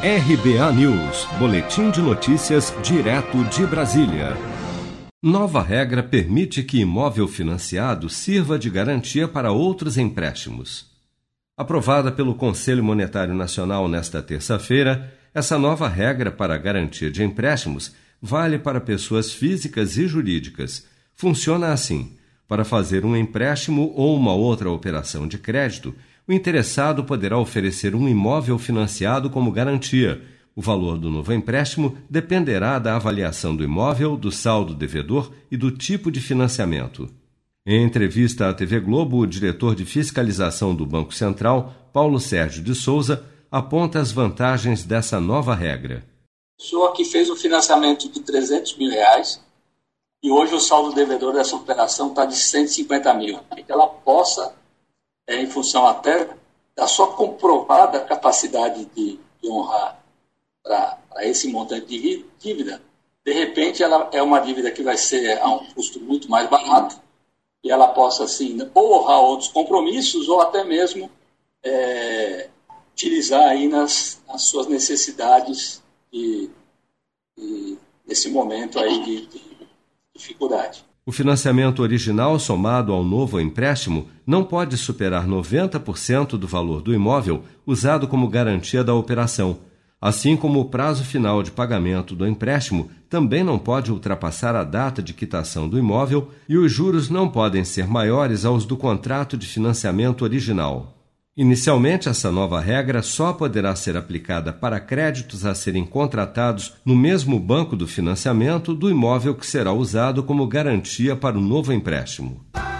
RBA News, Boletim de Notícias, direto de Brasília. Nova regra permite que imóvel financiado sirva de garantia para outros empréstimos. Aprovada pelo Conselho Monetário Nacional nesta terça-feira, essa nova regra para garantia de empréstimos vale para pessoas físicas e jurídicas. Funciona assim: para fazer um empréstimo ou uma outra operação de crédito, o interessado poderá oferecer um imóvel financiado como garantia. O valor do novo empréstimo dependerá da avaliação do imóvel, do saldo devedor e do tipo de financiamento. Em entrevista à TV Globo, o diretor de fiscalização do Banco Central, Paulo Sérgio de Souza, aponta as vantagens dessa nova regra. O senhor que fez um financiamento de 300 mil reais e hoje o saldo devedor dessa operação está de 150 mil. Que ela possa é, em função até da sua comprovada capacidade de, de honrar para esse montante de dívida, de repente ela é uma dívida que vai ser a um custo muito mais barato e ela possa, assim, ou honrar outros compromissos ou até mesmo é, utilizar aí nas, nas suas necessidades de, de, nesse momento aí de, de dificuldade. O financiamento original somado ao novo empréstimo não pode superar 90% do valor do imóvel usado como garantia da operação, assim como o prazo final de pagamento do empréstimo também não pode ultrapassar a data de quitação do imóvel e os juros não podem ser maiores aos do contrato de financiamento original. Inicialmente, essa nova regra só poderá ser aplicada para créditos a serem contratados no mesmo banco do financiamento do imóvel que será usado como garantia para o novo empréstimo.